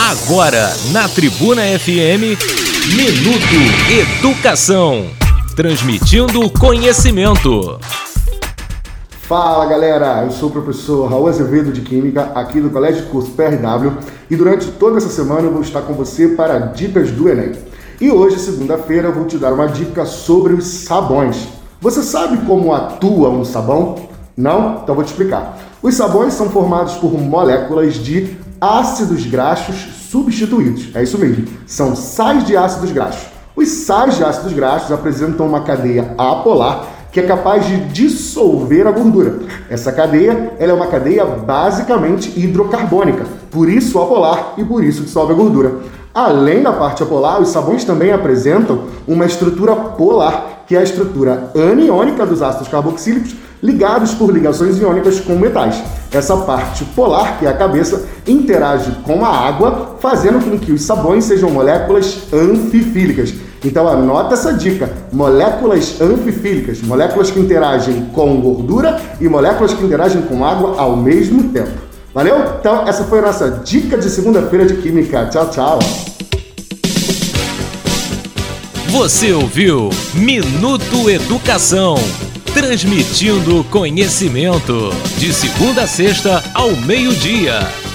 Agora, na Tribuna FM, Minuto Educação. Transmitindo conhecimento. Fala galera, eu sou o professor Raul Azevedo de Química, aqui do Colégio de Curso PRW, e durante toda essa semana eu vou estar com você para Dicas do Enem. E hoje, segunda-feira, eu vou te dar uma dica sobre os sabões. Você sabe como atua um sabão? Não? Então vou te explicar. Os sabões são formados por moléculas de ácidos graxos substituídos. É isso mesmo, são sais de ácidos graxos. Os sais de ácidos graxos apresentam uma cadeia apolar que é capaz de dissolver a gordura. Essa cadeia ela é uma cadeia basicamente hidrocarbônica, por isso apolar e por isso dissolve a gordura. Além da parte apolar, os sabões também apresentam uma estrutura polar, que é a estrutura aniônica dos ácidos carboxílicos ligados por ligações iônicas com metais. Essa parte polar, que é a cabeça, interage com a água, fazendo com que os sabões sejam moléculas anfifílicas. Então anota essa dica: moléculas anfifílicas, moléculas que interagem com gordura e moléculas que interagem com água ao mesmo tempo. Valeu? Então essa foi a nossa dica de segunda-feira de química. Tchau, tchau. Você ouviu Minuto Educação transmitindo conhecimento de segunda a sexta ao meio-dia.